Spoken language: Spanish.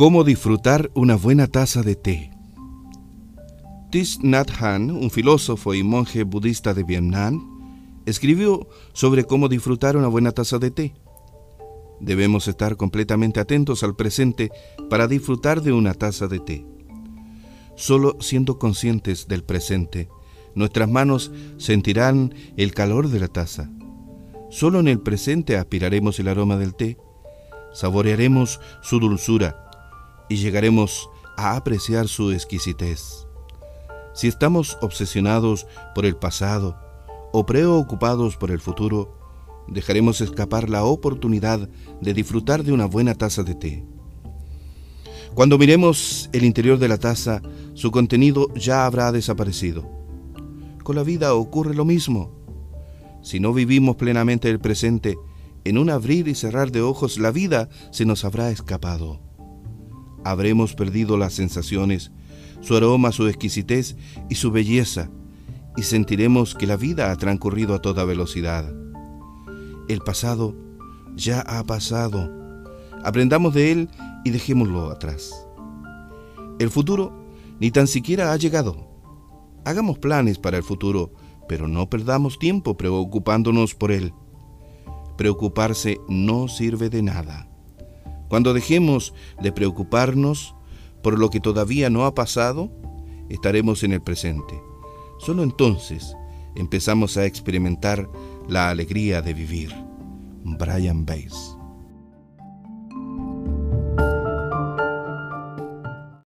Cómo disfrutar una buena taza de té. Thich Nhat Hanh, un filósofo y monje budista de Vietnam, escribió sobre cómo disfrutar una buena taza de té. Debemos estar completamente atentos al presente para disfrutar de una taza de té. Solo siendo conscientes del presente, nuestras manos sentirán el calor de la taza. Solo en el presente aspiraremos el aroma del té, saborearemos su dulzura y llegaremos a apreciar su exquisitez. Si estamos obsesionados por el pasado o preocupados por el futuro, dejaremos escapar la oportunidad de disfrutar de una buena taza de té. Cuando miremos el interior de la taza, su contenido ya habrá desaparecido. Con la vida ocurre lo mismo. Si no vivimos plenamente el presente, en un abrir y cerrar de ojos la vida se nos habrá escapado habremos perdido las sensaciones, su aroma, su exquisitez y su belleza, y sentiremos que la vida ha transcurrido a toda velocidad. El pasado ya ha pasado. Aprendamos de él y dejémoslo atrás. El futuro ni tan siquiera ha llegado. Hagamos planes para el futuro, pero no perdamos tiempo preocupándonos por él. Preocuparse no sirve de nada. Cuando dejemos de preocuparnos por lo que todavía no ha pasado, estaremos en el presente. Solo entonces empezamos a experimentar la alegría de vivir. Brian Bass